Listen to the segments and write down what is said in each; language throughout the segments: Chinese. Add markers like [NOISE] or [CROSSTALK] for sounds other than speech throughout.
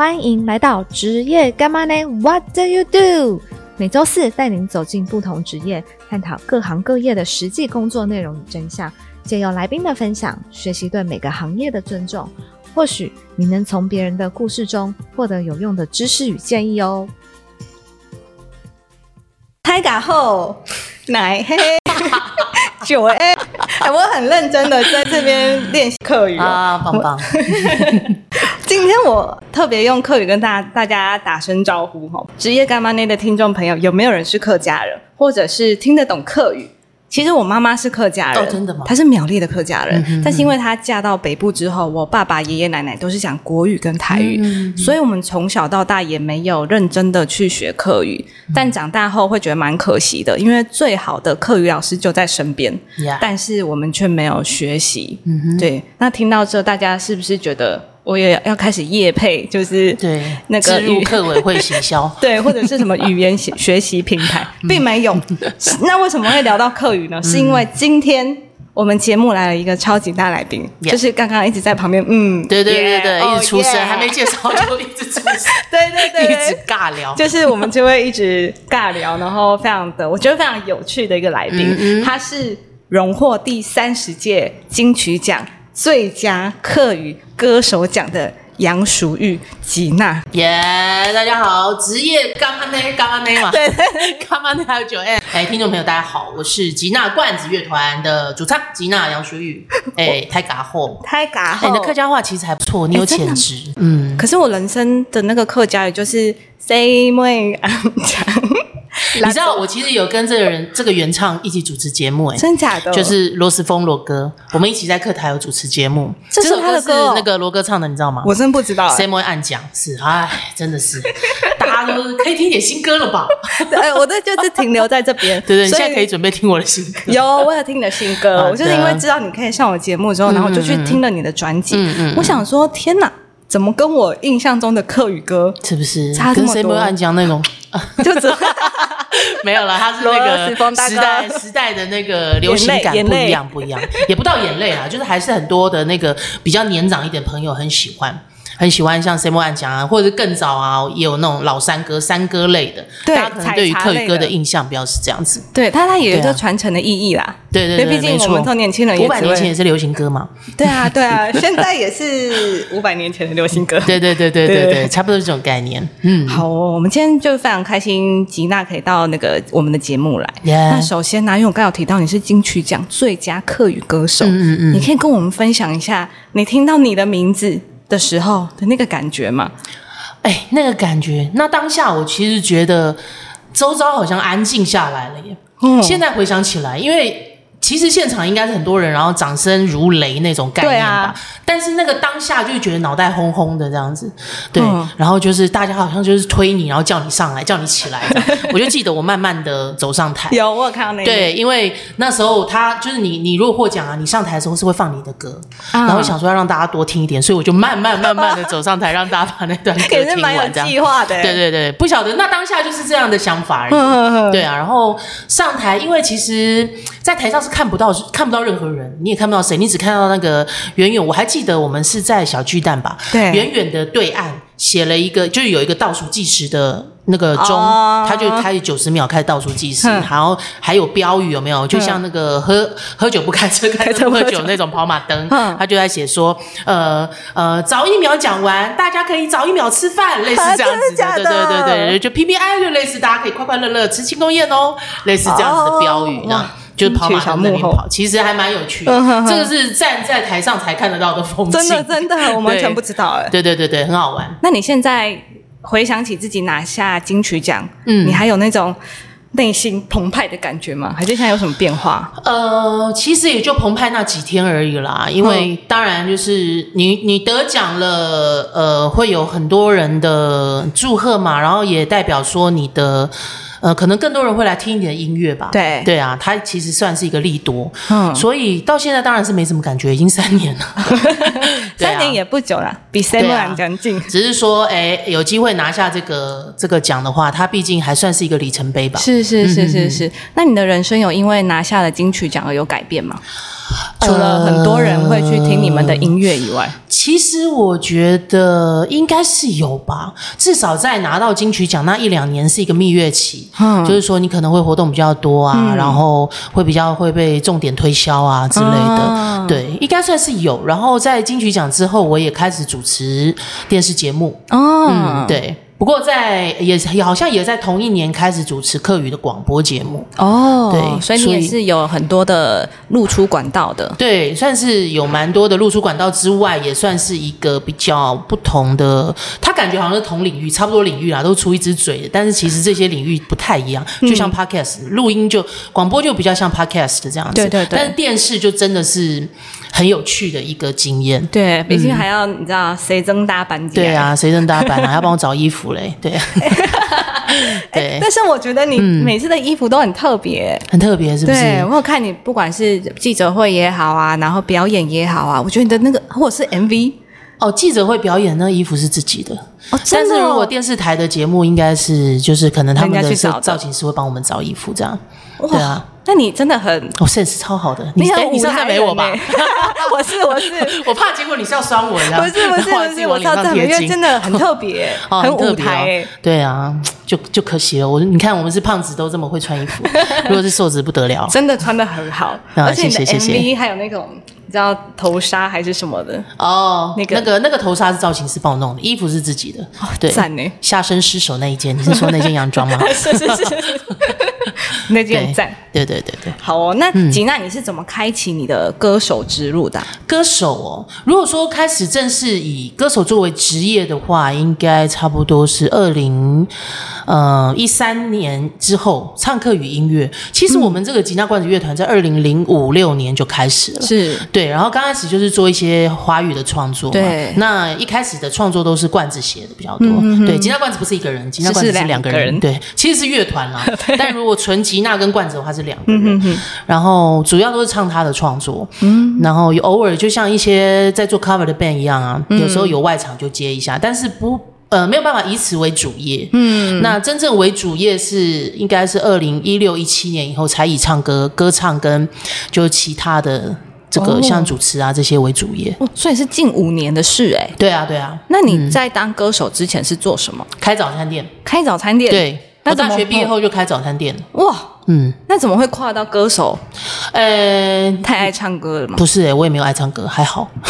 欢迎来到职业干嘛呢？What do you do？每周四带您走进不同职业，探讨各行各业的实际工作内容与真相，借由来宾的分享，学习对每个行业的尊重。或许你能从别人的故事中获得有用的知识与建议哦。开嘎后奶黑九 A，哎，我很认真的在这边练习课语哦。啊，棒棒！[LAUGHS] 今天我特别用客语跟大大家打声招呼哈。职业干妈内的听众朋友，有没有人是客家人，或者是听得懂客语？其实我妈妈是客家人，哦真的吗她是苗栗的客家人，嗯哼但是因为她嫁到北部之后，我爸爸、爷爷奶奶都是讲国语跟台语，嗯所以我们从小到大也没有认真的去学客语。嗯但长大后会觉得蛮可惜的，因为最好的客语老师就在身边，呀但是我们却没有学习。嗯，对，那听到这，大家是不是觉得我也要开始业配，就是对，那个语客委会行销，[LAUGHS] 对，或者是什么语言学学习平台，嗯并没有。那为什么会聊到课语呢？是因为今天我们节目来了一个超级大来宾就是刚刚一直在旁边，嗯，对对对对，哦一直出声还没介绍就一直出声，[LAUGHS] 对对对，一直尬聊，就是我们就会一直尬聊，然后非常的，我觉得非常有趣的一个来宾，嗯他是荣获第三十届金曲奖最佳客语歌手奖的杨淑玉吉娜。耶大家好，职业干嘛呢？干嘛呢嘛？对 [LAUGHS] 对，[LAUGHS] 干嘛呢？还有九 N，哎，听众朋友大家好，我是吉娜罐子乐团的主唱吉娜杨淑玉，哎，太嘎后，太嘎哎，你的客家话其实还不错，你有潜质，嗯，可是我人生的那个客家语就是 say 妹安讲，你知道我其实有跟这个人这个原唱一起主持节目，哎，真假的？就是罗斯峰罗哥，我们一起在课台有主持节目，这是首歌他的歌哦是那个罗哥唱的，你知道吗？我真不知道、欸。谁会按讲是，哎，真的是，大家都可以听点新歌了吧？[LAUGHS] 哎，我这就是停留在这边。[LAUGHS] 对对，你现在可以准备听我的新歌。有，我有听你的新歌，我就是因为知道你可以上我节目之后，然后我就去听了你的专辑。嗯嗯我想说，天哪，怎么跟我印象中的客语歌是不是差这么多按讲那种？[LAUGHS] 就只 [LAUGHS] 没有了，他是那个时代时代的那个流行感不一样，不一样，也不到眼泪啊，就是还是很多的那个比较年长一点朋友很喜欢。很喜欢像按讲啊，或者是更早啊，也有那种老山歌、山歌类的，对大家可能对于客语歌的的印象比较是这样子。对它，它也有一个传承的意义啦。对对对，毕竟我们从年轻人也五百年前也是流行歌嘛。对啊，对啊，现在也是五百年前的流行歌。[LAUGHS] 对对对对对对对，差不多是这种概念。嗯，好哦，我们今天就非常开心，吉娜可以到那个我们的节目来。那首先呢，因为我刚刚有提到你是金曲奖最佳客语歌手，嗯嗯嗯你可以跟我们分享一下你听到你的名字的时候的那个感觉嘛？哎，那个感觉，那当下我其实觉得周遭好像安静下来了耶。嗯现在回想起来，因为其实现场应该是很多人，然后掌声如雷那种概念吧。但是那个当下就觉得脑袋轰轰的这样子，对。嗯然后就是大家好像就是推你，然后叫你上来，叫你起来。我就记得我慢慢的走上台。[LAUGHS] 有，我有看到那个。对，因为那时候他就是你，你如果获奖啊，你上台的时候是会放你的歌，啊然后想说要让大家多听一点，所以我就慢慢慢慢的走上台，让大家把那段歌 [LAUGHS] 听也是蛮有完，这样。计划的。对对对，不晓得那当下就是这样的想法而已。嗯对啊，然后上台，因为其实，在台上是看不到看不到任何人，你也看不到谁，你只看到那个远远。我还记得我们是在小巨蛋吧，对远远的对岸写了一个，就是有一个倒数计时的那个钟，哦他就开始九十秒开始倒数计时，然后还有标语有没有？就像那个喝喝酒不开车，开车不喝酒酒那种跑马灯嗯，他就在写说，呃呃，早一秒讲完，大家可以早一秒吃饭，类似这样子啊的的，对对对对，就 PPI 就类似大家可以快快乐乐吃庆功宴哦，类似这样子的标语哦这样。就是跑马灯那边跑，其实还蛮有趣的嗯哼。哼这个是站在台上才看得到的风景，真的真的，我完全不知道哎。对对对对，很好玩。那你现在回想起自己拿下金曲奖，嗯你还有那种内心澎湃的感觉吗？还是现在有什么变化？呃，其实也就澎湃那几天而已啦，因为当然就是你你得奖了，呃，会有很多人的祝贺嘛，然后也代表说你的。呃，可能更多人会来听你的音乐吧。对对啊，它其实算是一个利多，嗯，所以到现在当然是没什么感觉，已经三年了。[LAUGHS] 啊三年也不久了，比啊兰将近。只是说，哎，有机会拿下这个这个奖的话，它毕竟还算是一个里程碑吧。是是是是嗯是，那你的人生有因为拿下了金曲奖而有改变吗？除了很多人会会去听你们的音乐以外，其实我觉得应该是有吧，至少在拿到金曲奖那一两年是一个蜜月期，嗯就是说你可能会活动比较多啊，然后会比较会被重点推销啊之类的，啊对，应该算是有。然后在金曲奖之后，我也开始主持电视节目，哦。嗯，，对。不过在也也好像也在同一年开始主持客语的广播节目，哦，对所以你也是有很多的露出管道的，对，算是有蛮多的露出管道之外，也算是一个比较不同的。他感觉好像是同领域，差不多领域啦，都出一只嘴的，但是其实这些领域不太一样。就像 podcast 录音就广播就比较像 podcast 的这样子，对对对但是电视就真的是很有趣的一个经验。对，毕竟还要你知道谁增大班级，对。啊，谁增搭班啊？还要帮我找衣服嘞？对，[LAUGHS] 对，但是我觉得你每次的衣服都很特别，很特别，是不对是？我有看你，不管是记者会也好啊，然后表演也好啊，我觉得你的那个或者是 MV 哦，记者会表演那衣服是自己的，哦，但是如果电视台的节目，应该是就是可能他们的。造型师会帮我们找衣服这样。哇对啊，那你真的很，我 sense 超好的，你哎你上很舞台次没我吧？[LAUGHS] 我是我是。[LAUGHS] 我怕结果你是要酸我，不不是不是不是，[LAUGHS] 我知道这因为真的很特别，哦，很舞台。欸。对啊，就就可惜了。我你看，我们是胖子都这么会穿衣服，如果是瘦子不得了。真的穿的很好，啊而且 MV 还有那种你知道头纱还是什么的，哦，那个那个那个头纱是造型师帮我弄的，衣服是自己的。对，赞呢下身失手那一件，你是说那件洋装吗？是 [LAUGHS] 是是，[LAUGHS] 那件赞。对对对对。好哦，那吉娜你是怎么开启你的歌手之路的啊？歌手哦，如果说开始正式以歌手作为职业的话，应该差不多是二零呃一三年之后，唱客与音乐。其实我们这个吉娜罐子乐团在二零零五六年就开始了。是对，然后刚开始就是做一些华语的创作嘛。对那一开始的创作都是罐子写的比较多。对，吉娜罐子不是一个人，吉娜罐子是是两个人。两个人对，其实是乐团啦。[LAUGHS] 但如果纯吉娜跟罐子的话是两个人。然后主要都是唱他的创作。嗯，然后有偶尔就像一些在做 cover 的 band 一样啊，有时候有外场就接一下，但是不。呃，没有办法以此为主业。嗯，那真正为主业是应该是二零一六一七年以后才以唱歌、歌唱跟就其他的这个哦像主持啊这些为主业。哦，所以是近五年的事哎。对啊，对啊，那你在当歌手之前是做什么？开早餐店。开早餐店。，对，那我大学毕业后就开早餐店了。哇，嗯，那怎么会跨到歌手？呃，太爱唱歌了吗？不是哎、我也没有爱唱歌，还好。[LAUGHS]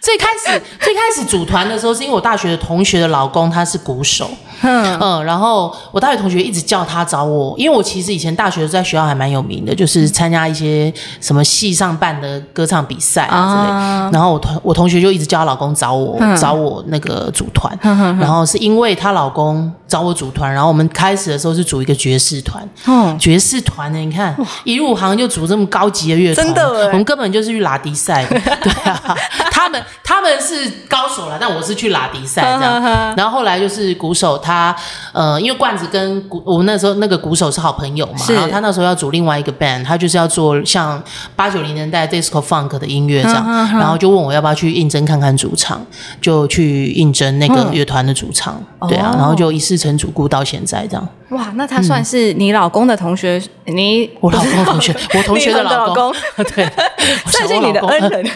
最开始最开始组团的时候，是因为我大学的同学的老公他是鼓手，嗯，嗯，然后我大学同学一直叫他找我，因为我其实以前大学在学校还蛮有名的，就是参加一些什么系上办的歌唱比赛啊之类。啊。然后我同我同学就一直叫她老公找我、嗯。找我那个组团，然后是因为她老公找我组团，然后我们开始的时候是组一个爵士团，哦，爵士团呢，你看一入行就组这么高级的乐团，真的欸。我们根本就是去拉迪赛。的，[LAUGHS] 对啊，他们他们是高手了，但我是去拉迪赛这样。然后后来就是鼓手他呃，因为罐子跟鼓我们那时候那个鼓手是好朋友嘛，然后他那时候要组另外一个 band，他就是要做像八九零年代 disco funk 的音乐这样，然后就问我要不要去应征看看主唱，就去应征那个乐团的主唱，对啊，哦。然后就一试成主顾到现在这样。哇，那他算是你老公的同学，你嗯我老公同学，[LAUGHS] 我同学的老公，[LAUGHS] 对，[LAUGHS] 算是你的恩人。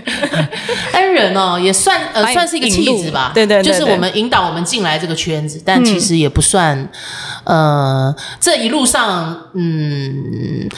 恩人哦，也算呃算是一个气质吧，对对对对。就是我们引导我们进来这个圈子，但其实也不算，呃，这一路上，嗯。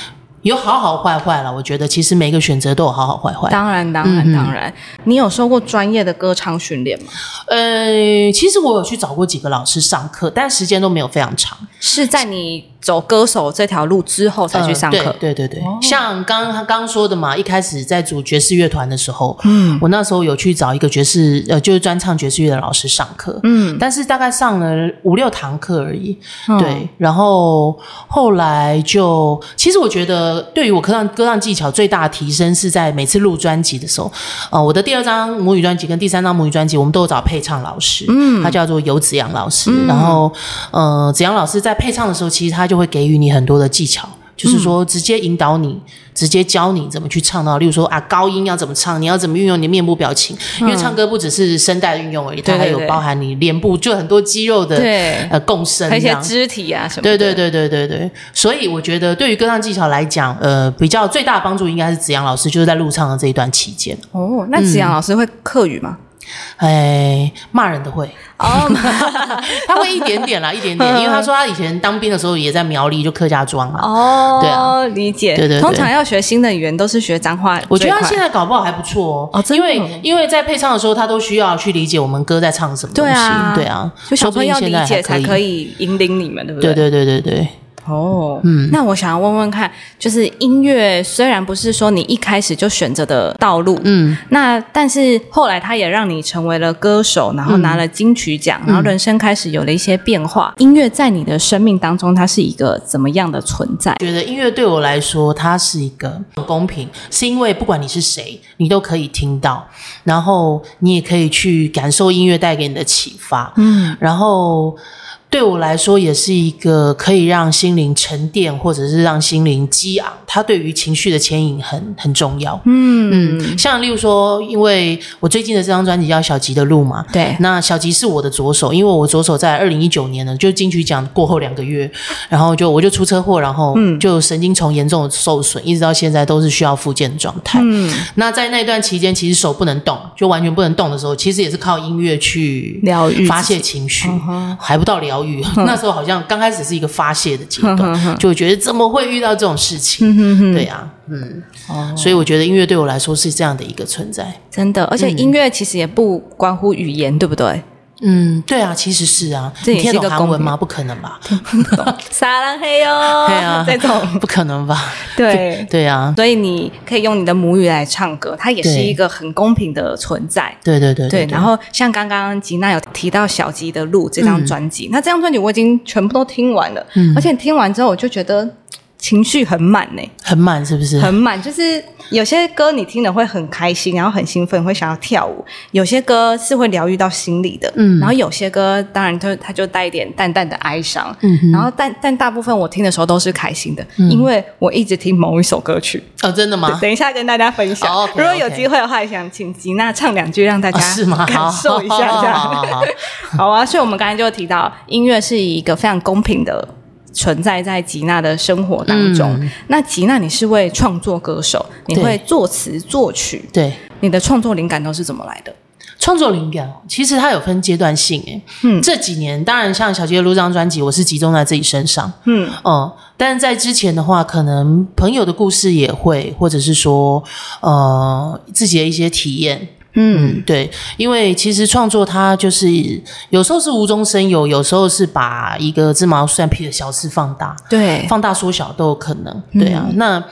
有好好坏坏了，我觉得其实每个选择都有好好坏坏。当然，当然，当然，你有受过专业的歌唱训练吗？呃，其实我有去找过几个老师上课，但时间都没有非常长。是在你走歌手这条路之后才去上课？呃对对对对，像刚刚刚说的嘛，一开始在组爵士乐团的时候，嗯，我那时候有去找一个爵士呃，就是专唱爵士乐的老师上课，嗯，但是大概上了五六堂课而已，对，然后后来就，其实我觉得对于我歌唱歌唱技巧最大的提升是在每次录专辑的时候，呃，我的第二张母语专辑跟第三张母语专辑，我们都有找配唱老师，嗯，他叫做游子阳老师，然后呃，子阳老师在配唱的时候，其实他就会给予你很多的技巧。就是说直接引导你，直接教你怎么去唱到，例如说啊高音要怎么唱，你要怎么运用你的面部表情，因为唱歌不只是声带的运用而已，它还有包含你脸部就很多肌肉的对呃共生还有一些。肢体啊什么的。对对对对对。对，所以我觉得对于歌唱技巧来讲，呃，比较最大的帮助应该是子阳老师，就是在录唱的这一段期间，哦，那子阳老师会课语吗？哎，骂人的会，哦，[LAUGHS] 他会一点点啦，一点点，因为他说他以前当兵的时候也在苗栗，就客家庄啊。哦，对啊，理解。对对对通常要学新的语言都是学脏话。我觉得他现在搞不好还不错哦，因为因为在配唱的时候，他都需要去理解我们歌在唱什么东西，对啊对啊，就小朋友要理解才可。以引领你们，对不对对对对对对，哦，嗯，那我想要问问看，就是音乐虽然不是说你一开始就选择的道路，嗯，那但是后来它也让你成为了歌手，然后拿了金曲奖，然后人生开始有了一些变化。音乐在你的生命当中，它是一个怎么样的存在？觉得音乐对我来说，它是一个很公平，是因为不管你是谁，你都可以听到，然后你也可以去感受音乐带给你的启发，嗯，然后。对我来说，也是一个可以让心灵沉淀，或者是让心灵激昂。它对于情绪的牵引很很重要。嗯嗯，像例如说，因为我最近的这张专辑叫《小吉的路》嘛，对那小吉是我的左手，因为我左手在二零一九年呢，就金曲奖过后两个月，[LAUGHS] 然后就我就出车祸，然后就神经丛严重的受损，一直到现在都是需要复健的状态。嗯，那在那段期间，其实手不能动，就完全不能动的时候，其实也是靠音乐去疗愈发泄情绪还不到疗愈。[LAUGHS] 那时候好像刚开始是一个发泄的阶段，就觉得怎么会遇到这种事情？对呀、嗯，哦所以我觉得音乐对我来说是这样的一个存在。真的，而且音乐其实也不关乎语言，对不对？嗯，对啊，其实是啊，这也是你听得一个韩文吗？不可能吧？[LAUGHS] 撒浪嘿哟，[LAUGHS] 对啊，[LAUGHS] 这种不可能吧？对。对啊，所以你可以用你的母语来唱歌，它也是一个很公平的存在。对对对对，然后像刚刚吉娜有提到小吉的路这张专嗯辑，那这张专辑我已经全部都听完了，而且听完之后我就觉得情绪很满呢、很满是不是？很满，就是有些歌你听了会很开心，然后很兴奋，会想要跳舞；有些歌是会疗愈到心里的，嗯然后有些歌当然就它就带一点淡淡的哀伤，嗯然后但但大部分我听的时候都是开心的，因为我一直听某一首歌曲。哦，真的吗？等一下跟大家分享。如果有机会的话，想请吉娜唱两句，让大家、哦是吗？[LAUGHS] 感受一下，这样好啊。所以，我们刚才就提到，音乐是一个非常公平的存在在吉娜的生活当中。嗯那吉娜，你是位创作歌手，你对会作词作曲，对。你的创作灵感都是怎么来的？创作灵感哦其实它有分阶段性诶，嗯这几年当然像小杰的录这张专辑，我是集中在自己身上，嗯嗯，但是在之前的话，可能朋友的故事也会，或者是说呃自己的一些体验，嗯嗯，对，因为其实创作它就是有时候是无中生有，有时候是把一个芝麻蒜皮的小事放大，对，放大缩小都有可能，对啊，那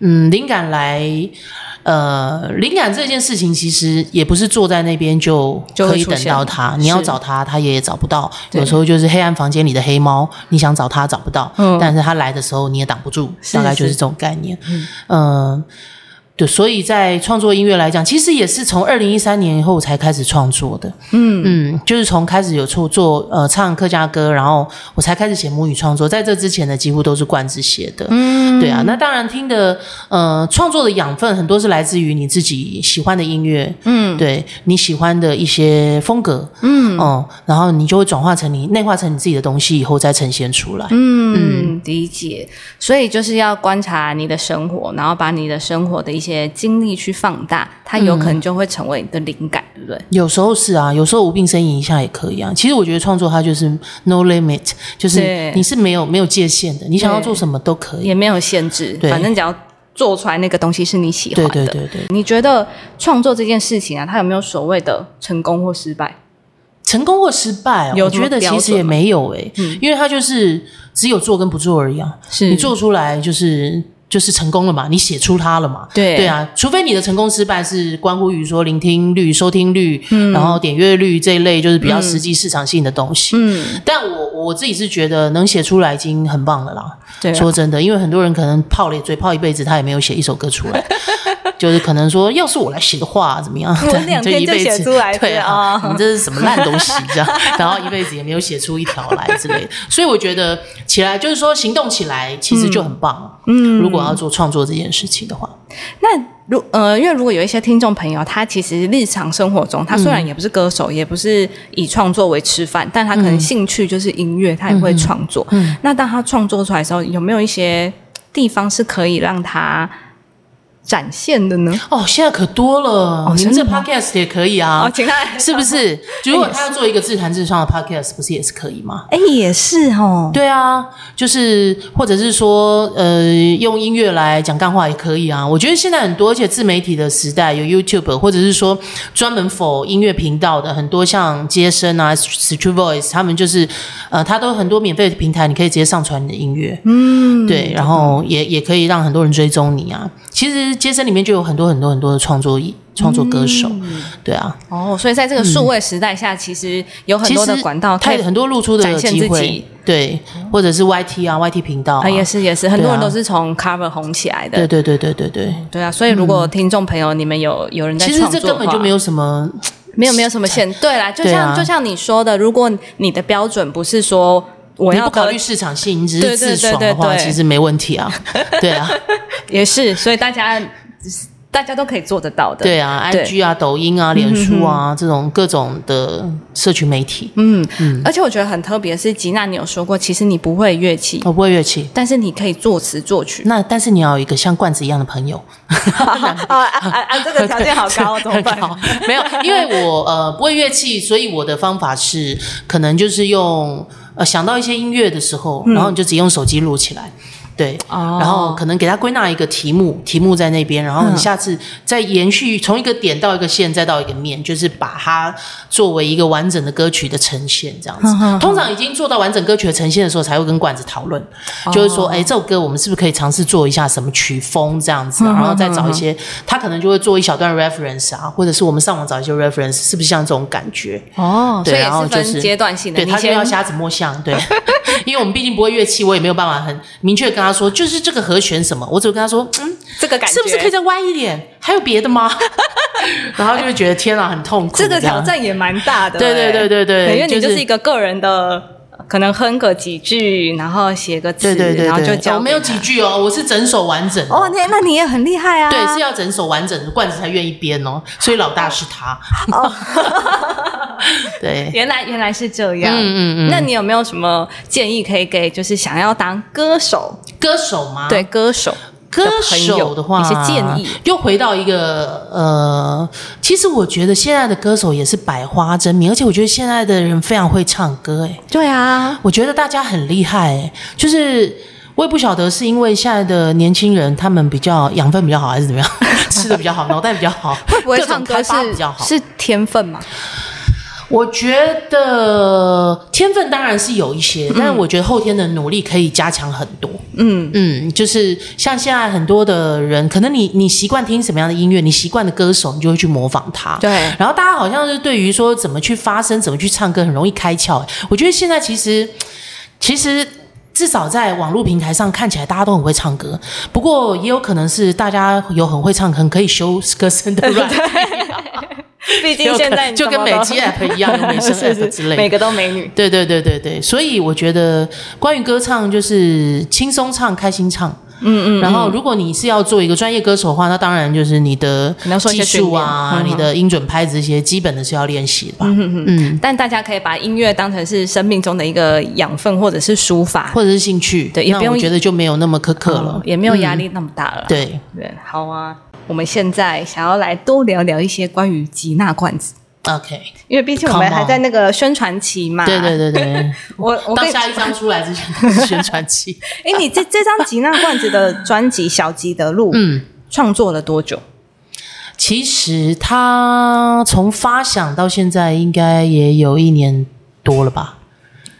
嗯，灵感来。呃，灵感这件事情其实也不是坐在那边就可以等到它，你要找它，它也找不到。有时候就是黑暗房间里的黑猫，你想找它找不到，嗯。但是它来的时候你也挡不住，是大概就是。是这种概念。嗯、对，所以在创作音乐来讲，其实也是从二零一三年以后才开始创作的。嗯嗯，就是从开始有做做呃唱客家歌，然后我才开始写母语创作。在这之前呢，几乎都是冠之写的。嗯，对啊，那当然听的呃创作的养分很多是来自于你自己喜欢的音乐，嗯对你喜欢的一些风格，嗯哦、然后你就会转化成你内化成你自己的东西以后再呈现出来。嗯，理解。所以就是要观察你的生活，然后把你的生活的一些经历去放大，它有可能就会成为你的灵感，对不对？有时候是啊，有时候无病呻吟一下也可以啊。其实我觉得创作它就是 no limit，就是你是没有没有界限的，你想要做什么都可以。也没有限制，对反正只要做出来那个东西是你喜欢的。对对对对，你觉得创作这件事情啊，它有没有所谓的成功或失败？成功或失败、哦，有我觉得其实也没有诶、嗯因为它就是只有做跟不做而已啊。是你做出来就是就是成功了嘛，你写出它了嘛。对对啊，除非你的成功失败是关乎于说聆听率、收听率，然后点阅率这一类，就是比较实际市场性的东西。嗯，但我我自己是觉得能写出来已经很棒了啦。对啊说真的，因为很多人可能泡了嘴泡一辈子，他也没有写一首歌出来。[LAUGHS] 就是可能说，要是我来写的话，怎么样？我两天写出来对啊啊，[LAUGHS] 你这是什么烂东西这样？然后一辈子也没有写出一条来之类的。所以我觉得起来就是说行动起来，其实就很棒。嗯，如果要做创作这件事情的话，那如呃，因为如果有一些听众朋友，他其实日常生活中，他虽然也不是歌手，也不是以创作为吃饭，但他可能兴趣就是音乐，他也会创作。那当他创作出来的时候，有没有一些地方是可以让他展现的呢？哦，现在可多了，你们这 podcast 也可以啊哦，，请他是不？是？[LAUGHS] 如果他要做一个自弹自唱的 podcast，不是也是可以吗？哎，也是哦。对啊，就是或者是说，呃，用音乐来讲干话也可以啊。我觉得现在很多，而且自媒体的时代，有 YouTube，或者是说专门否音乐频道的很多，像接生啊、Street Voice，他们就是呃，他都有很多免费的平台，你可以直接上传你的音乐，嗯，对，然后也也可以让很多人追踪你啊。其实街生里面就有很多很多很多的创作创作歌手，对啊，哦，所以在这个数位时代下，其实有很多的管道它有很多露出的机会自己，对，或者是 YT 啊，YT 频道、啊啊，也是也是，很多人都是从 cover 红起来的。对对对对对对。对啊，所以如果听众朋友你们有有人在其实创作的话，这根本就没有什么，没有没有什么限。对啦，就像就像你说的，如果你的标准不是说我不考虑市场性，你只是自爽的话，其实没问题啊。[LAUGHS] 对啊，[LAUGHS] 也是，所以大家大家都可以做得到的。对啊，IG 啊、抖音啊、脸书啊这种各种的社群媒体，嗯嗯，而且我觉得很特别的是，吉娜你有说过，其实你不会乐器，我不会乐器。但是你可以作词作曲。那但是你要有一个像罐子一样的朋友，[LAUGHS] 啊啊啊啊！这个条件好高，怎么办？没有，因为我呃不会乐器，所以我的方法是可能就是用呃想到一些音乐的时候，然后你就直接用手机录起来。对，哦然后可能给他归纳一个题目，题目在那边，然后你下次再延续从一个点到一个线，再到一个面，就是把它作为一个完整的歌曲的呈现，这样子。通常已经做到完整歌曲的呈现的时候，才会跟管子讨论，就是说，哎，这首歌我们是不是可以尝试做一下什么曲风这样子啊，然后再找一些，他可能就会做一小段 reference 啊，或者是我们上网找一些 reference，是不是像这种感觉？哦，所对然后就是阶段性的。对，他就要瞎子摸象，对，[LAUGHS] 因为我们毕竟不会乐器，我也没有办法很明确地跟他说，就是这个和弦什么，我只会跟他说，嗯，这个感觉是不是可以再歪一点？还有别的吗？[LAUGHS] 然后就会觉得天啊，很痛苦。[LAUGHS] 这个挑，战也蛮大的、对对对对对因为你就就是是一个个人的，可能哼个几句，然后写个字，对对对然后就对，交给我没有几句哦，我是整首完整的哦，那那你也很厉害啊！对，是要整首完整的，罐子才愿意编哦，所以老大是他。[LAUGHS] 对，原来原来是这样。嗯嗯嗯那你有没有什么建议可以给就是想要当歌手？歌手吗？对，歌手歌手的话，一些建议。又回到一个呃，其实我觉得现在的歌手也是百花争鸣，而且我觉得现在的人非常会唱歌，哎，对啊，我觉得大家很厉害，哎，就是。我也不晓得是因为现在的年轻人他们比较养分比较好，还是怎么样，[LAUGHS] 吃的比较好，[LAUGHS] 脑袋比较好，会不会唱歌是比较好？是天分吗？我觉得天分当然是有一些，但是我觉得后天的努力可以加强很多。嗯嗯，就是像现在很多的人，可能你你习惯听什么样的音乐，你习惯的歌手，你就会去模仿他。对然后大家好像是对于说怎么去发声、怎么去唱歌，很容易开窍。我觉得现在其实其实。至少在网络平台上看起来大家都很会唱歌，不过也有可能是大家有很会唱、很可以修歌声的软体，[LAUGHS] [LAUGHS] 毕竟现在就跟美肌 [LAUGHS] app 一样，有美声是 app 之类的，每个都美女。对对对对对，所以我觉得关于歌唱就是轻松唱、开心唱。嗯嗯。然后，如果你是要做一个专业歌手的话，那当然就是你的技术啊、嗯你的音准拍子这些基本的是要练习吧。嗯嗯。但大家可以把音乐当成是生命中的一个养分，或者是抒发，或者是兴趣，对也不用那我觉得就没有那么苛刻了嗯。也没有压力那么大了。对对，好啊。我们现在想要来多聊聊一些关于吉娜罐子，，OK，因为毕竟我们还在那个宣传期嘛。对对对对。[LAUGHS] 我我跟你到下一张出来之前宣传期。[LAUGHS] 哎，你这这张吉娜罐子的专辑《小吉的路》，嗯，创作了多久？其实他从发想到现在应该也有一年多了吧。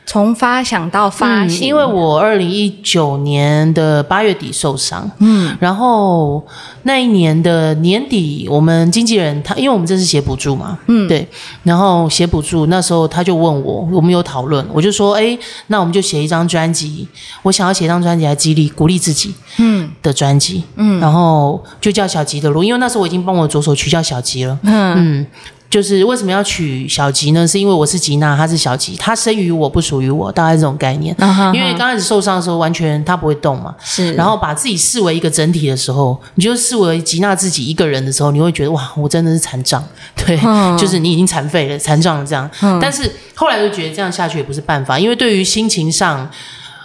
从发想到发嗯，行，因为我二零一九年的八月底受伤，嗯。然后那一年的年底，我们经纪人他，因为我们这是写补助嘛，嗯。对，然后写补助那时候他就问我，我们有讨论，我就说，哎，那我们就写一张专辑，我想要写一张专辑来激励鼓励自己嗯。的专辑，嗯。然后就叫小吉的路，因为那时候我已经帮我左手取叫小吉了，嗯。嗯，就是为什么要取小吉呢？是因为我是吉娜，他是小吉，他生于我不属于我，大概这种概念。因为刚开始受伤的时候，完全他不会动嘛，是，然后把自己视为一个整体的时候，你就视为吉娜自己一个人的时候，你会觉得哇，我真的是残障，[LAUGHS] 对，嗯就是你已经残废了、残障了这样。但是后来就觉得这样下去也不是办法，因为对于心情上，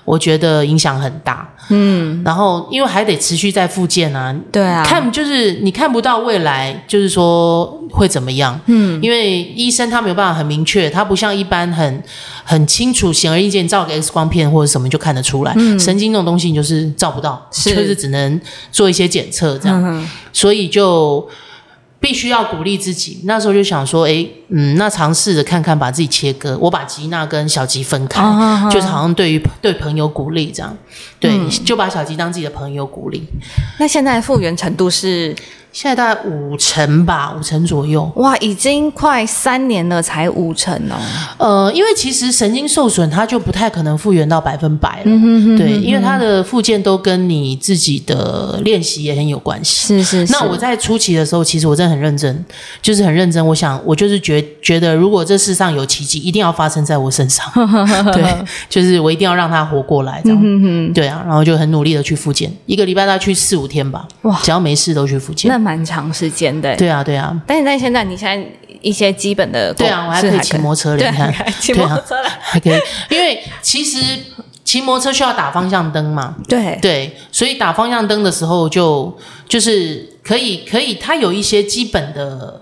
我觉得影响很大。嗯然后因为还得持续在复健啊，对啊，看就是你看不到未来，就是说会怎么样。嗯因为医生他没有办法很明确，他不像一般很很清楚、显而易见，照个 X 光片或者什么就看得出来。神经这种东西你就是照不到，是就是只能做一些检测这样，嗯所以就。必须要鼓励自己，那时候就想说，哎，嗯，那尝试着看看把自己切割，我把吉娜跟小吉分开，啊就是好像对于对朋友鼓励这样，对，就把小吉当自己的朋友鼓励。那现在复原程度是现在大概五成吧，五成左右。哇，已经快三年了，才五成哦。呃，因为其实神经受损，它就不太可能复原到百分百了。嗯对，因为它的复健都跟你自己的练习也很有关系。是是是。那我在初期的时候，其实我真的很认真，就是很认真。我想，我就是觉觉得，如果这世上有奇迹，一定要发生在我身上。[LAUGHS] 对，就是我一定要让他活过来，这样。嗯对啊，然后就很努力的去复健，一个礼拜大概去四五天吧。哇只要没事都去复健那。蛮长时间的。对啊，对啊。但是在现在，你现在一些基本的对啊，我还可以骑摩托车，你，看 [LAUGHS] 骑摩托车来。还可以，因为其实骑摩托车需要打方向灯嘛，对对，所以打方向灯的时候就就是可以可以，它有一些基本的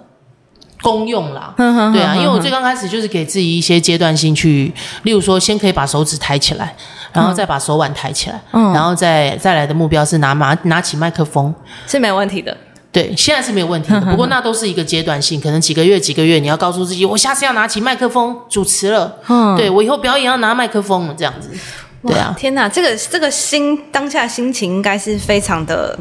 功用啦。嗯对啊，因为我最刚开始就是给自己一些阶段性去，例如说，先可以把手指抬起来，然后再把手腕抬起来，嗯然后再再来的目标是拿拿拿起麦克风，是没问题的。对，现在是没有问题的。[LAUGHS] 不过那都是一个阶段性，可能几个月、几个月，你要告诉自己，我下次要拿起麦克风主持了。嗯对我以后表演要拿麦克风了，这样子。对啊，天哪，这个这个心当下心情应该是非常的，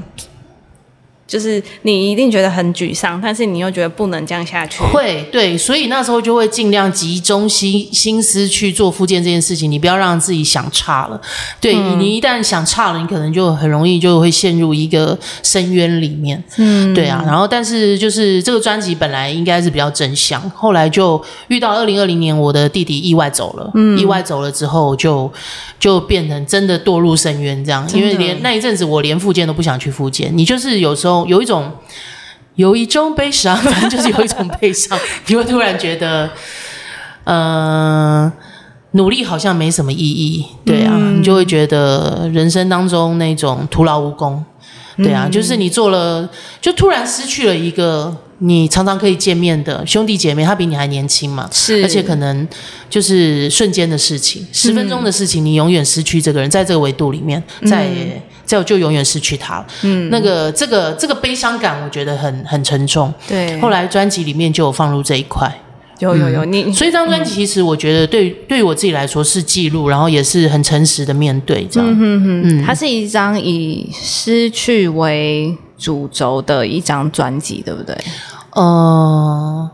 就是你一定觉得很沮丧，但是你又觉得不能这样下去。会对，所以那时候就会尽量集中心心思去做复健这件事情，你不要让自己想差了。对、你一旦想差了，你可能就很容易就会陷入一个深渊里面。嗯，对啊，然后但是就是这个专辑本来应该是比较正向，后来就遇到二零二零年我的弟弟意外走了，嗯意外走了之后就就变成真的堕入深渊这样，因为连那一阵子我连复健都不想去复健，你就是有时候有一种有一种悲伤，反正就是有一种悲伤，[LAUGHS] 你会突然觉得，呃。努力好像没什么意义，对啊，你就会觉得人生当中那种徒劳无功，对啊，就是你做了，就突然失去了一个你常常可以见面的兄弟姐妹，他比你还年轻嘛，是，而且可能就是瞬间的事情，十分钟的事情，你永远失去这个人，在这个维度里面，在在我就永远失去他了。嗯，那个这个这个悲伤感，我觉得很很沉重。对，后来专辑里面就有放入这一块，有有有你，所以这张专辑其实我觉得对对于我自己来说是记录，然后也是很诚实的面对这样。嗯嗯。嗯，它是一张以失去为主轴的一张专辑，对不对？呃，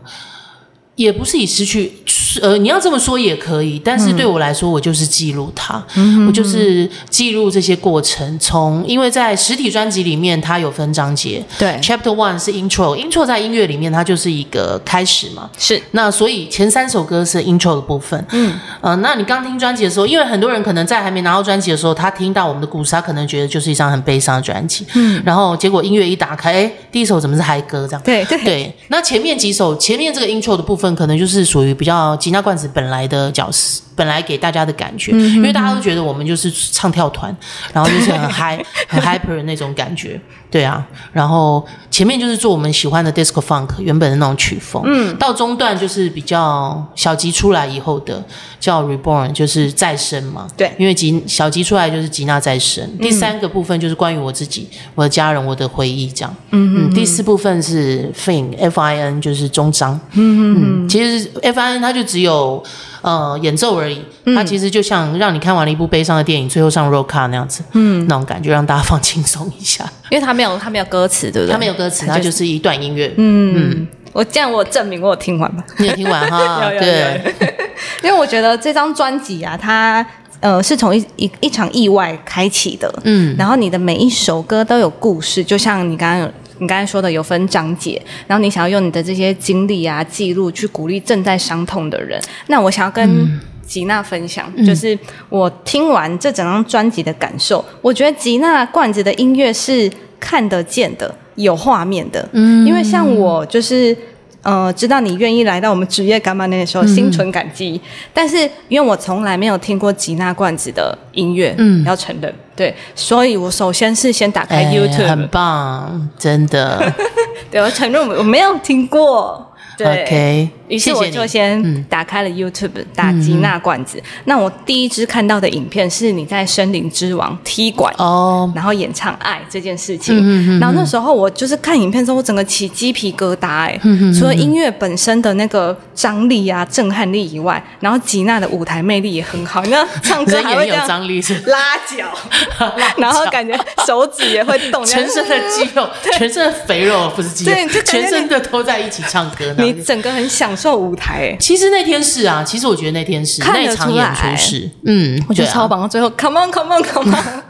也不是以失去，呃，你要这么说也可以，但是对我来说，我就是记录它，嗯我就是记录这些过程。从因为在实体专辑里面，它有分章节对，，Chapter One 是 Intro，Intro 在音乐里面它就是一个开始嘛。是，那所以前三首歌是 intro 的部分，嗯，呃，那你刚听专辑的时候，因为很多人可能在还没拿到专辑的时候，他听到我们的故事，他可能觉得就是一张很悲伤的专辑，嗯，然后结果音乐一打开，哎，第一首怎么是嗨歌这样？对对。对，那前面几首，前面这个 intro 的部分，可能就是属于比较吉娜罐子本来的角色，本来给大家的感觉，因为大家都觉得我们就是唱跳团，然后就是很 [LAUGHS] 嗨、很 hyper 的那种感觉，对啊。然后前面就是做我们喜欢的 disco funk 原本的那种曲风，嗯，到中段就是比较小吉出来以后的叫 reborn，就是再生嘛，对因为吉小吉出来就是吉娜再生。第三个部分就是关于我自己、我的家人、我的回忆这样。嗯嗯。第四部分是 fin F I N，就是终章。嗯嗯。其实 F I N 它就只有呃演奏而已，嗯它其实就像让你看完了一部悲伤的电影，最后上 roll call 那样子，嗯，那种感觉让大家放轻松一下。[LAUGHS] 因为它没有它没有歌词，对不对？它没有歌词，它就是一段音乐。嗯，我这样我证明我有听完吧。你有听完哈？[LAUGHS] 对，[LAUGHS] 因为我觉得这张专辑啊，它呃是从一一一场意外开启的，嗯然后你的每一首歌都有故事，就像你刚刚有你刚才说的有分章节，然后你想要用你的这些经历啊记录去鼓励正在伤痛的人。那我想要跟吉娜分享，就是我听完这整张专辑的感受，我觉得吉娜罐子的音乐是看得见的，有画面的，嗯，因为像我就是。呃，知道你愿意来到我们职业干妈那的时候，心存感激。但是因为我从来没有听过吉娜罐子的音乐，嗯，要承认，对，所以我首先是先打开哎 YouTube，、很棒，真的。[LAUGHS] 对我承认我我没有听过。对 OK，于是我就先打开了 YouTube，、打吉娜罐子。那我第一支看到的影片是你在《森林之王》踢馆。哦，然后演唱《爱》这件事情，然后那时候我就是看影片之后，我整个起鸡皮疙瘩哎、除了音乐本身的那个张力啊、震撼力以外，然后吉娜的舞台魅力也很好，你知道唱歌 [LAUGHS] 也有还会这样张力是。拉脚，[LAUGHS] 然后感觉手指也会动，[LAUGHS] 全身的肌肉，全身的肥肉不是肌肉对就全身的都在一起唱歌。你整个很享受舞台。哎。其实那天是啊，其实我觉得那天是那场演出是，嗯，我觉得超棒，最后 come on come on come on，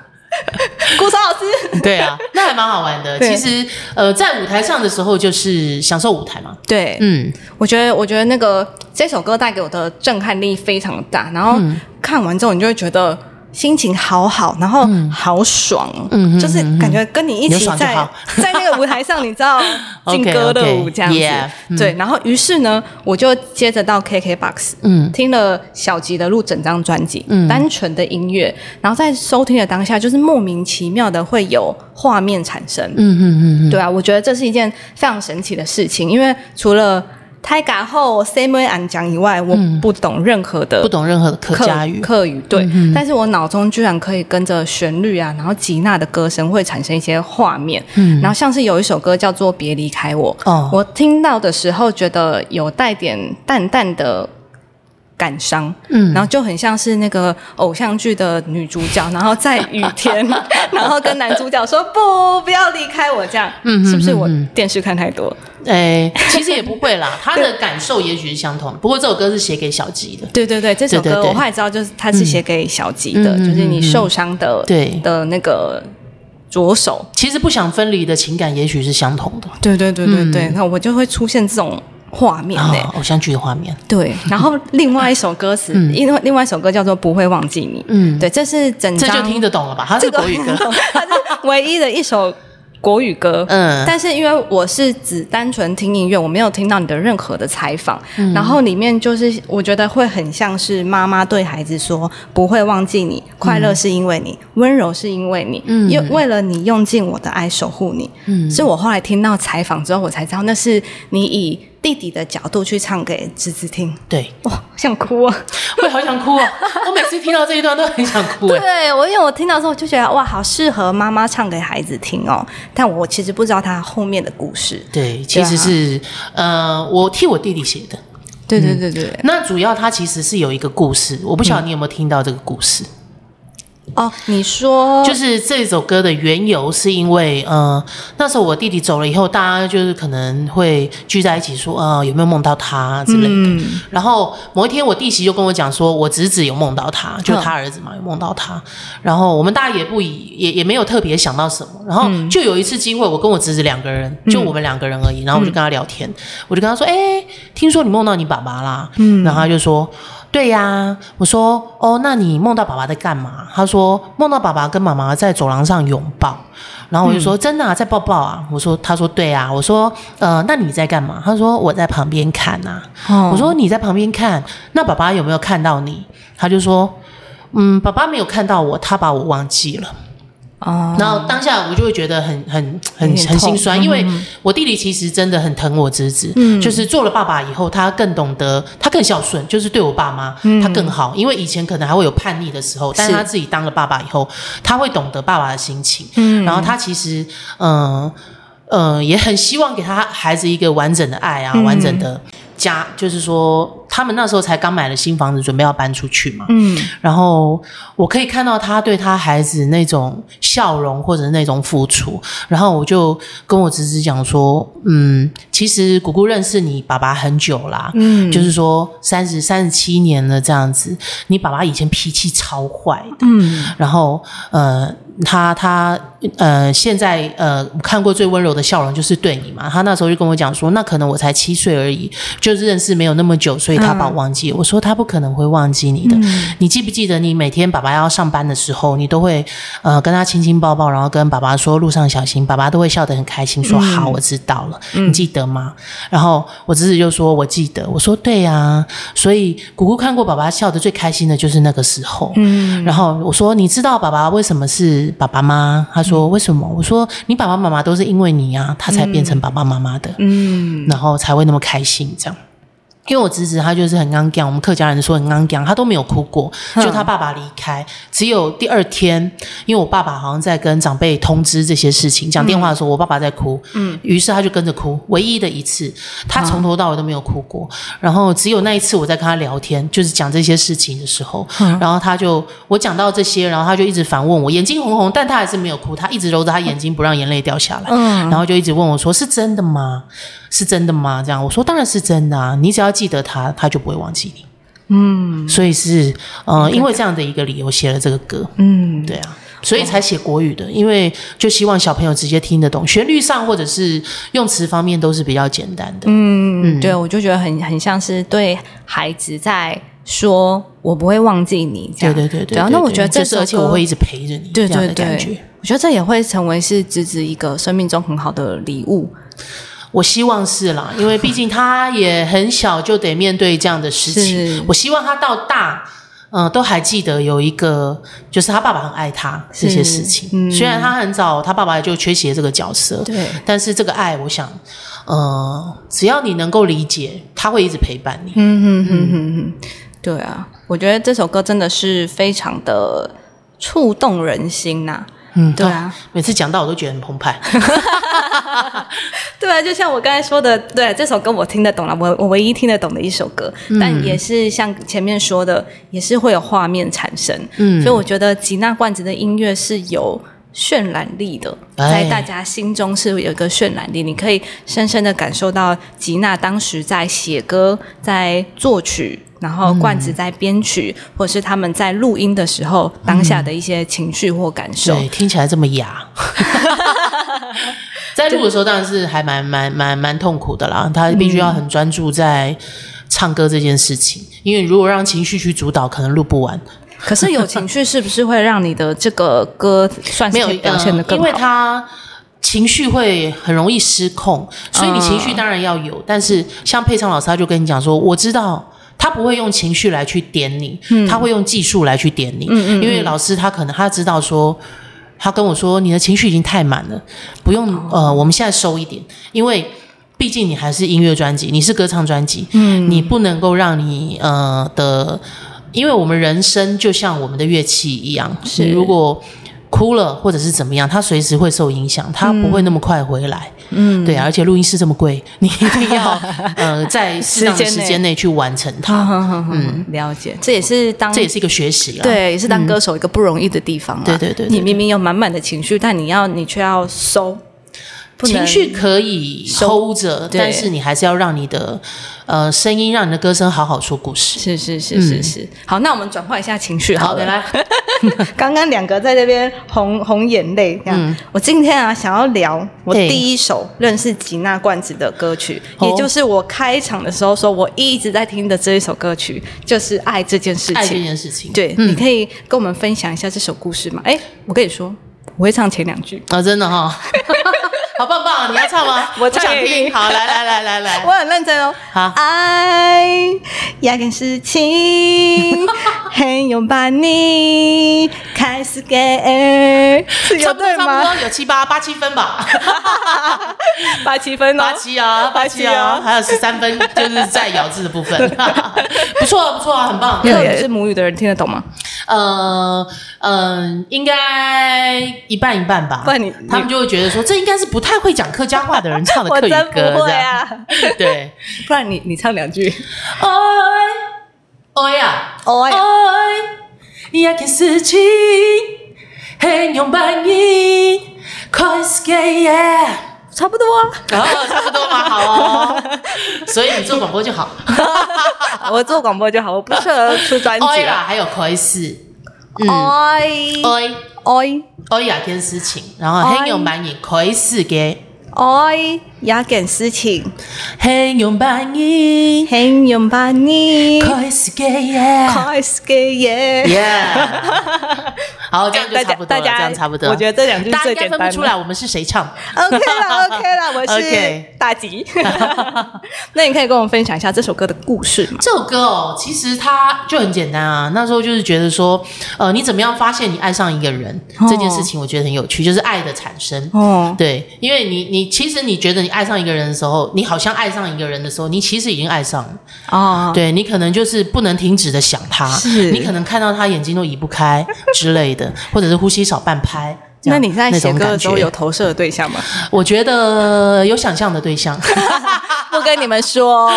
顾超老师，对啊，那还蛮好玩的。其实呃，在舞台上的时候就是享受舞台嘛，对，嗯，我觉得，我觉得那个这首歌带给我的震撼力非常大，然后看完之后，你就会觉得心情好好，然后好爽，嗯就是感觉跟你一起在 [LAUGHS] 在那个舞台上，你知道 [LAUGHS] 劲歌热舞这样子。对。然后于是呢，我就接着到 KKBOX，嗯。听了小吉的录整张专辑，单纯的音乐，然后在收听的当下，就是莫名其妙的会有画面产生，嗯嗯嗯嗯，对啊，我觉得这是一件非常神奇的事情，因为除了泰嘎后 Same Way 安讲以外，我不懂任何的不懂任何的客客家语，客语，对，但是我脑中居然可以跟着旋律啊，然后吉娜的歌声会产生一些画面，嗯，然后像是有一首歌叫做《别离开我》，哦。我听到的时候觉得有带点淡淡的。感伤，嗯，然后就很像是那个偶像剧的女主角，然后在雨天，[LAUGHS] 然后跟男主角说不，不要离开我，这样，嗯，是不是我电视看太多？哎，其实也不会啦，[LAUGHS] 他的感受也许是相同的。不过这首歌是写给小吉的，对对对，这首歌我后来知道，就是他是写给小吉的，就是你受伤的对。的那个左手，其实不想分离的情感也许是相同的。对对对对对，那我就会出现这种画面偶像剧的画面，对，[LAUGHS] 然后另外一首歌词，因为另外一首歌叫做《不会忘记你》，嗯，对，这是整张这就听得懂了吧？它是这个国语歌，[LAUGHS] 它是唯一的一首国语歌。[LAUGHS] 嗯。但是因为我是只单纯听音乐，我没有听到你的任何的采访，嗯。然后里面就是我觉得会很像是妈妈对孩子说：“不会忘记你，快乐是因为你，温柔是因为你，嗯因为了你用尽我的爱守护你。”嗯，是我后来听到采访之后，我才知道那是你以弟弟的角度去唱给侄子听。对，哇，想哭啊！[LAUGHS] 我也好想哭啊！我每次听到这一段都很想哭哎。对我，因为我听到之后就觉得哇，好适合妈妈唱给孩子听哦。但我其实不知道他后面的故事。对，其实是呃，我替我弟弟写的。对对对对对。那主要他其实是有一个故事，我不晓得你有没有听到这个故事。哦，你说就是这首歌的缘由，是因为呃，那时候我弟弟走了以后，大家就是可能会聚在一起说，呃，有没有梦到他之类的。嗯然后某一天，我弟媳就跟我讲说，我侄子有梦到他，就他儿子嘛，有梦到他。然后我们大家也不以也也没有特别想到什么。然后就有一次机会，我跟我侄子两个人，就我们两个人而已。然后我就跟他聊天，我就跟他说，哎，听说你梦到你爸爸啦。嗯，然后他就说。对呀、我说哦，那你梦到爸爸在干嘛？他说梦到爸爸跟妈妈在走廊上拥抱，然后我就说、真的、啊、在抱抱啊。我说他说对啊，我说呃那你在干嘛？他说我在旁边看呐、哦我说你在旁边看，那爸爸有没有看到你？他就说嗯，爸爸没有看到我，他把我忘记了。哦，然后当下我就会觉得很很很很心酸，因为我弟弟其实真的很疼我侄子，嗯。就是做了爸爸以后，他更懂得，他更孝顺，就是对我爸妈他更好，因为以前可能还会有叛逆的时候，但是是。他自己当了爸爸以后，他会懂得爸爸的心情，嗯。然后他其实嗯呃也很希望给他孩子一个完整的爱啊，完整的家，就是说他们那时候才刚买了新房子，准备要搬出去嘛。嗯然后我可以看到他对他孩子那种笑容或者那种付出，然后我就跟我侄子讲说，嗯，其实姑姑认识你爸爸很久啦，嗯就是说三十三十七年了这样子，你爸爸以前脾气超坏的，嗯然后呃，他他呃，现在呃，我看过最温柔的笑容就是对你嘛。他那时候就跟我讲说，那可能我才七岁而已，就是认识没有那么久，所以他把我忘记了。我说他不可能会忘记你的。你记不记得你每天爸爸要上班的时候，你都会呃跟他亲亲抱抱，然后跟爸爸说路上小心，爸爸都会笑得很开心，说好，我知道了，你记得吗？然后我侄子就说我记得，我说对呀、所以姑姑看过爸爸笑得最开心的就是那个时候。嗯然后我说：“你知道爸爸为什么是爸爸吗？”他说：“为什么？”我说：“你爸爸妈妈都是因为你啊，他才变成爸爸妈妈的，嗯然后才会那么开心这样。”因为我侄子他就是很刚讲，我们客家人说很刚讲，他都没有哭过，就他爸爸离开，只有第二天，因为我爸爸好像在跟长辈通知这些事情，讲电话的时候，我爸爸在哭，嗯，于是他就跟着哭，唯一的一次，他从头到尾都没有哭过，然后只有那一次我在跟他聊天，就是讲这些事情的时候，然后他就我讲到这些，然后他就一直反问我，眼睛红红，但他还是没有哭，他一直揉着他眼睛不让眼泪掉下来，嗯。然后就一直问我说：“是真的吗？是真的吗？”这样我说：“当然是真的啊！你只要记得他，他就不会忘记你。”嗯所以是呃，因为这样的一个理由写了这个歌，嗯，对啊，所以才写国语的，因为就希望小朋友直接听得懂，旋律上或者是用词方面都是比较简单的。嗯，对，我就觉得很很像是对孩子在说“我不会忘记你”这样。对对对对对啊，那我觉得这就是而且我会一直陪着你，对对对我觉得这也会成为是侄子一个生命中很好的礼物。我希望是啦，因为毕竟他也很小，就得面对这样的事情。我希望他到大，嗯、都还记得有一个，就是他爸爸很爱他这些事情。嗯虽然他很早，他爸爸就缺席了这个角色，对但是这个爱，我想，呃，只要你能够理解，他会一直陪伴你。嗯哼哼哼哼，对啊，我觉得这首歌真的是非常的触动人心呐、嗯，对啊，每次讲到我都觉得很澎湃。[LAUGHS] 对啊，就像我刚才说的，对这首歌我听得懂了，我我唯一听得懂的一首歌，但也是像前面说的，也是会有画面产生，嗯。所以我觉得吉娜罐子的音乐是有渲染力的，哎。在大家心中是有一个渲染力，你可以深深的感受到吉娜当时在写歌、在作曲。然后罐子在编曲，或者是他们在录音的时候，当下的一些情绪或感受。对，听起来这么哑。[LAUGHS] 在录的时候当然是还蛮蛮蛮蛮痛苦的啦，他必须要很专注在唱歌这件事情，因为如果让情绪去主导，可能录不完。可是有情绪是不是会让你的这个歌算是表现的呃因更好？为他情绪会很容易失控，所以你情绪当然要有，但是像佩昌老师他就跟你讲说，我知道。他不会用情绪来去点你，他会用技术来去点你。因为老师他可能他知道说，他跟我说你的情绪已经太满了，不用呃，我们现在收一点，因为毕竟你还是音乐专辑，你是歌唱专辑，嗯，你不能够让你呃的，因为我们人生就像我们的乐器一样，是。你如果哭了或者是怎么样，他随时会受影响，他不会那么快回来。嗯，对啊，而且录音室这么贵，你一定要 [LAUGHS] 呃在适当的时间内去完成它，[LAUGHS] 嗯，了解，这也是当这也是一个学习了。对，也是当歌手一个不容易的地方嗯。对对对对。你明明有满满的情绪，但你要你却要收，情绪可以收 hold 着，但是你还是要让你的呃声音，让你的歌声好好说故事。是是是是是。好，那我们转换一下情绪好了。的，来，[LAUGHS] 刚刚两个在这边红红眼泪，这样。我今天啊，想要聊我第一首认识吉娜罐子的歌曲，哦也就是我开场的时候说我一直在听的这一首歌曲，就是《爱这件事情爱这》。件事情，对，你可以跟我们分享一下这首故事吗？哎，我跟你说，我会唱前两句。啊，真的哈，好棒棒！你要唱吗？[LAUGHS] 我唱想听。好，来来来来来，[LAUGHS] 我很认真哦。好爱压根事情，[LAUGHS] 很勇把你开始给，是有差不多对吗？差不多有七八八七分吧，八七分哦，八七啊，八七啊，还有十三分，就是在咬字的部分，不错不错啊，很棒。客语是母语的人听得懂吗？呃嗯、应该一半一半吧。不然你他们就会觉得说，这应该是不太会讲客家话的人 [LAUGHS] 唱的客语歌，不会这样。啊！对。[LAUGHS] 不然你你唱两句。爱 [LAUGHS] 爱呀，爱一件事情，很用半年，开始给耶。差不多啊。哦，差不多嘛，好哦。所以你做广播就好。我做广播就好，我不适合出专辑啦，还有开始，嗯，爱爱爱。爱呀件事情，然后很用半年开始给，爱一件事情，很用半年很用把你开始给耶。开始给耶。Yeah，好，这样就大差不多了，这样差不多。我觉得这两句大家应该最简单分不出来我们是谁唱。OK 了，[LAUGHS] OK 了，我是大吉。[LAUGHS] 那你可以跟我们分享一下这首歌的故事吗？这首歌哦，其实它就很简单啊。那时候就是觉得说，呃，你怎么样发现你爱上一个人、哦这件事情，我觉得很有趣，就是爱的产生。哦，对，因为你你其实你觉得你爱上一个人的时候，你好像爱上一个人的时候，你其实已经爱上了。哦，对你可能就是不能停止的想他，你可能看到他眼睛都移不开之类的，或者是呼吸少半拍。那你在写歌的时候有投射的对象吗？我觉得有想象的对象，[LAUGHS] 不跟你们说。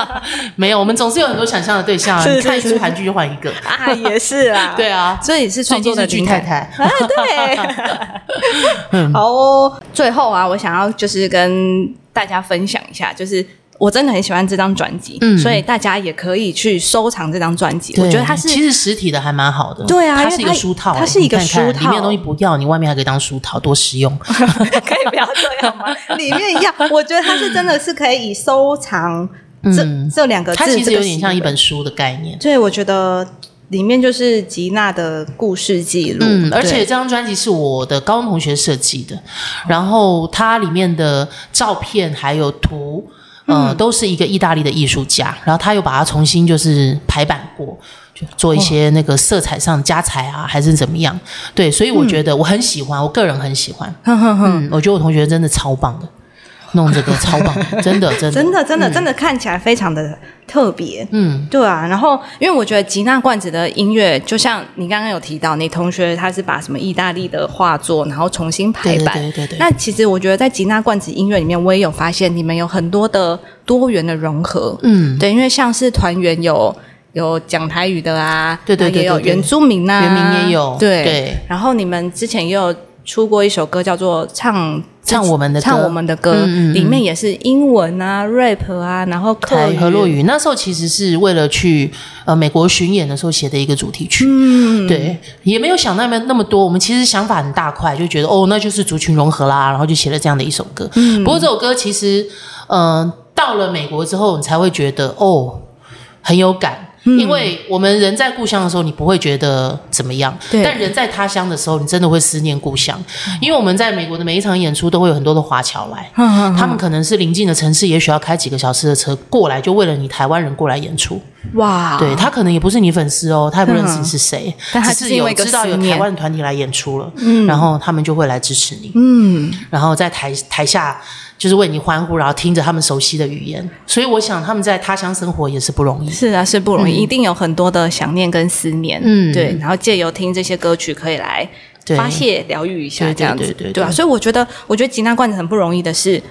[LAUGHS] 没有，我们总是有很多想象的对象啊。是你看一出韩剧就换一个，啊，也是啊，[LAUGHS] 对啊，所以是最创作的剧太太。啊，对，好哦。最后啊，我想要就是跟大家分享一下，就是我真的很喜欢这张专辑，嗯所以大家也可以去收藏这张专辑。我觉得它是其实实体的还蛮好的，对啊它是一个书套欸，它是一个书套里面的东西不要，你外面还可以当书套，多实用。[LAUGHS] 可以不要这样吗？[LAUGHS] 里面要，我觉得它是真的是可以以收藏这、嗯这两个字，它其实有点像一本书的概念。对，我觉得里面就是吉娜的故事记录，嗯，而且这张专辑是我的高中同学设计的，然后它里面的照片还有图，呃，嗯都是一个意大利的艺术家，然后他又把它重新就是排版过。就做一些那个色彩上加彩啊，还是怎么样？对，所以我觉得我很喜欢，我个人很喜欢。哼哼哼，嗯，我觉得我同学真的超棒的，弄这个超棒，真 [LAUGHS] 的真的。真的真的真的看起来非常的特别。嗯，对啊，然后因为我觉得吉娜罐子的音乐，就像你刚刚有提到，你同学他是把什么意大利的画作，然后重新排版。对对对对。对那其实我觉得在吉娜罐子音乐里面，我也有发现你们有很多的多元的融合。嗯，对，因为像是团员有有讲台语的啊，对对对对对也有原住民啊，原民也有对。对。然后你们之前也有出过一首歌，叫做《唱唱我们的歌唱我们的歌》，嗯嗯嗯里面也是英文啊、rap 啊，然后客台语和落语那时候其实是为了去呃美国巡演的时候写的一个主题曲，嗯，对，也没有想那么那么多。我们其实想法很大块，就觉得哦，那就是族群融合啦，然后就写了这样的一首歌。嗯不过这首歌其实，嗯、到了美国之后，你才会觉得哦，很有感。嗯。因为我们人在故乡的时候，你不会觉得怎么样；对。但人在他乡的时候，你真的会思念故乡。因为我们在美国的每一场演出都会有很多的华侨来，嗯他们可能是邻近的城市，也许要开几个小时的车过来，就为了你台湾人过来演出。哇，对他可能也不是你粉丝哦，他也不认识你是谁，嗯。但是是因为知道有台湾的团体来演出了，然后他们就会来支持你，嗯，然后在台台下就是为你欢呼，然后听着他们熟悉的语言，所以我想他们在他乡生活也是不容易。是啊，是不容易，一定有很多的想念跟思念，嗯。对，然后借由听这些歌曲，可以来对发泄、疗愈一下，这样子，对对对啊，所以我觉得，我觉得吉娜罐子很不容易的是。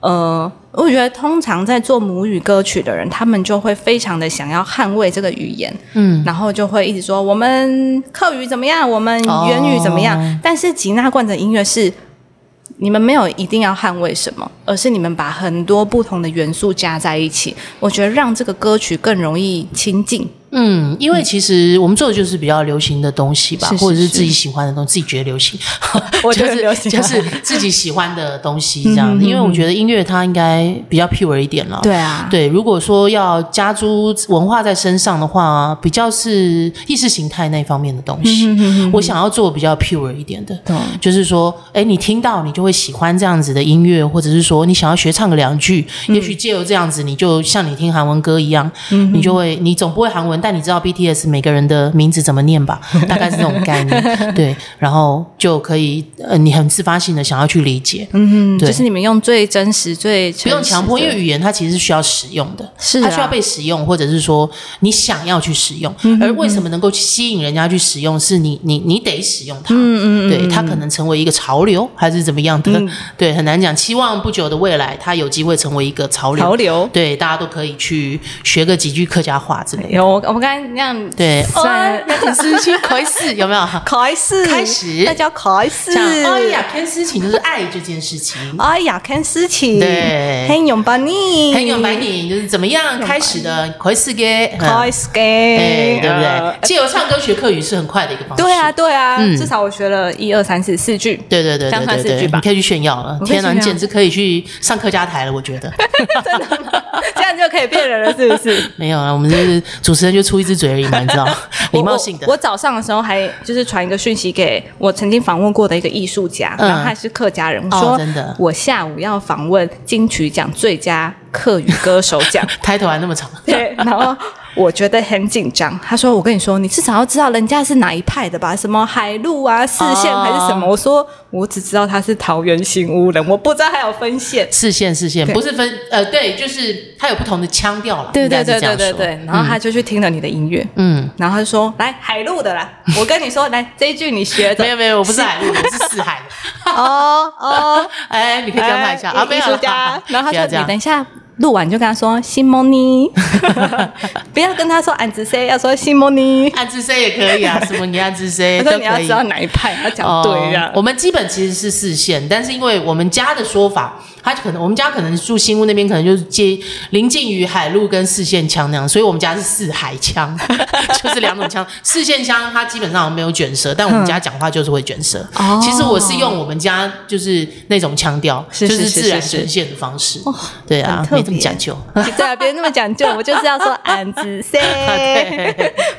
呃，我觉得通常在做母语歌曲的人，他们就会非常的想要捍卫这个语言，嗯，然后就会一直说我们客语怎么样，我们原语怎么样。哦但是吉娜罐的音乐是，你们没有一定要捍卫什么，而是你们把很多不同的元素加在一起，我觉得让这个歌曲更容易亲近。嗯，因为其实我们做的就是比较流行的东西吧，是是是或者是自己喜欢的东西，自己觉得流行，[LAUGHS] 我觉就是得流行就是自己喜欢的东西这样。子。因为我觉得音乐它应该比较 pure 一点了。对啊，对，如果说要加诸文化在身上的话，比较是意识形态那方面的东西。我想要做比较 pure 一点的，懂。就是说，哎，你听到你就会喜欢这样子的音乐，或者是说你想要学唱个两句，也许借由这样子，你就像你听韩文歌一样，你就会，你总不会韩文，但你知道 BTS 每个人的名字怎么念吧？[LAUGHS] 大概是这种概念，对，然后就可以，呃，你很自发性的想要去理解，嗯，对就是你们用最真实、最不用强迫，因为为语言它其实是需要使用的，是啊它需要被使用，或者是说你想要去使用。而为什么能够吸引人家去使用，是你你你得使用它，嗯嗯对，它可能成为一个潮流，还是怎么样的，对，很难讲。期望不久的未来，它有机会成为一个潮流。潮流。对，大家都可以去学个几句客家话之类的。有我我们刚才那样对，算哦，那很事情开始有没有？开始开始。那叫开始。像哎呀，看事情就是爱这件事情，哎呀，看事情，对。很勇把你，很有白你就是怎么样开始的，开始给，嗯开始给，哎，对不呃对？借由唱歌学课语是很快的一个方式。对啊，对啊，嗯。至少我学了一二三四四句，对对对这样对。对对，算四句吧。你可以去炫耀了。天哪，你简直可以去上客家台了，我觉得。[LAUGHS] 真的吗？这样就可以骗人了，是不是？[LAUGHS] 没有啊，我们就是主持人就出一只嘴而已嘛，你知道，[LAUGHS] [LAUGHS] 礼貌性的我。我早上的时候还就是传一个讯息给我曾经访问过的一个艺术家，嗯然后他是客家人，我哦说真的我下午要访问金曲奖最佳客语歌手奖。[LAUGHS] 抬头还那么长，对，然后我觉得很紧张。他说：“我跟你说，你至少要知道人家是哪一派的吧？什么海陆啊、四线还是什么？”哦我说：“我只知道他是桃园新屋人，我不知道还有分线。四线四线不是分呃，对，就是他有不同的腔调了。”对对对对对对。然后他就去听了你的音乐，嗯，然后他就说：“来海陆的啦，我跟你说，来这一句你学的。”没有没有，我不是海陆，我是 [LAUGHS] 四海的。哦哦，[LAUGHS] 哎，你可以这样拍一下啊，没有啦艺术家。[LAUGHS] 然后他说：“不要这样你等一下录完就跟他说西蒙尼，[LAUGHS] 不要跟他说安子 C，要说西蒙尼。暗自 say 也可以啊，什么你暗自 say [LAUGHS] 他都可以说你要知。道哪一派，要讲对这样哦。我们基本其实是四线，但是因为我们家的说法，他可能我们家可能住新屋那边，可能就是接临近于海陆跟四线腔那样，所以我们家是四海腔，[LAUGHS] 就是两种腔。四线腔它基本上没有卷舌，但我们家讲话就是会卷舌。哦其实我是用我们家就是那种腔调，是就是是自然呈现的方式。对啊这么讲究。[LAUGHS] 对啊，别那么讲究，我就是要说俺子 C。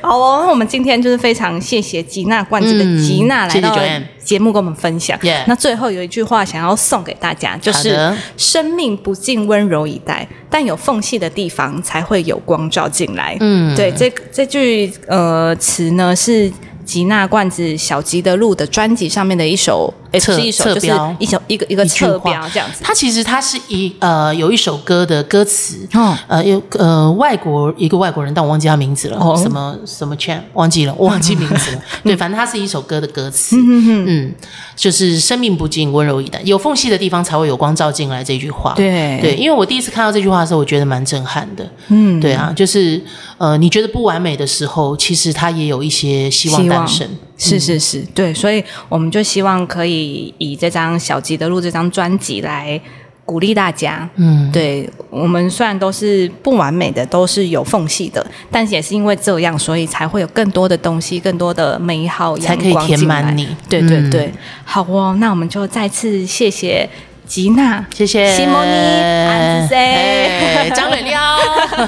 好哦，那我们今天就是非常谢谢吉娜罐子的嗯吉娜来到节目跟我们分享。那最后有一句话想要送给大家，就是生命不尽温柔以待，但有缝隙的地方才会有光照进来。嗯对，这这句呃词呢是。吉娜罐子小吉的路的专辑上面的一首，诶是一首，就是一首一个一个侧标这样子。它其实它是一呃有一首歌的歌词，哦呃有呃外国一个外国人，但我忘记他名字了，哦什么什么 Chan 忘记了，我 [LAUGHS] 忘记名字了。对，反正它是一首歌的歌词，嗯，就是生命不尽，温柔以待，有缝隙的地方才会有光照进来这句话。对对，因为我第一次看到这句话的时候，我觉得蛮震撼的。嗯，对啊，就是呃，你觉得不完美的时候，其实它也有一些希望诞生。是是是，对，所以我们就希望可以以这张小吉的录这张专辑来鼓励大家。嗯，对我们虽然都是不完美的，都是有缝隙的，但是也是因为这样，所以才会有更多的东西，更多的美好才可以填满你对对嗯对，好哦，那我们就再次谢谢吉娜，谢谢。西蒙尼安子 C 哎张磊亮。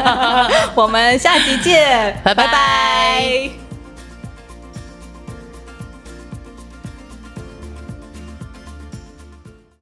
[LAUGHS] 我们下集见，拜拜。拜拜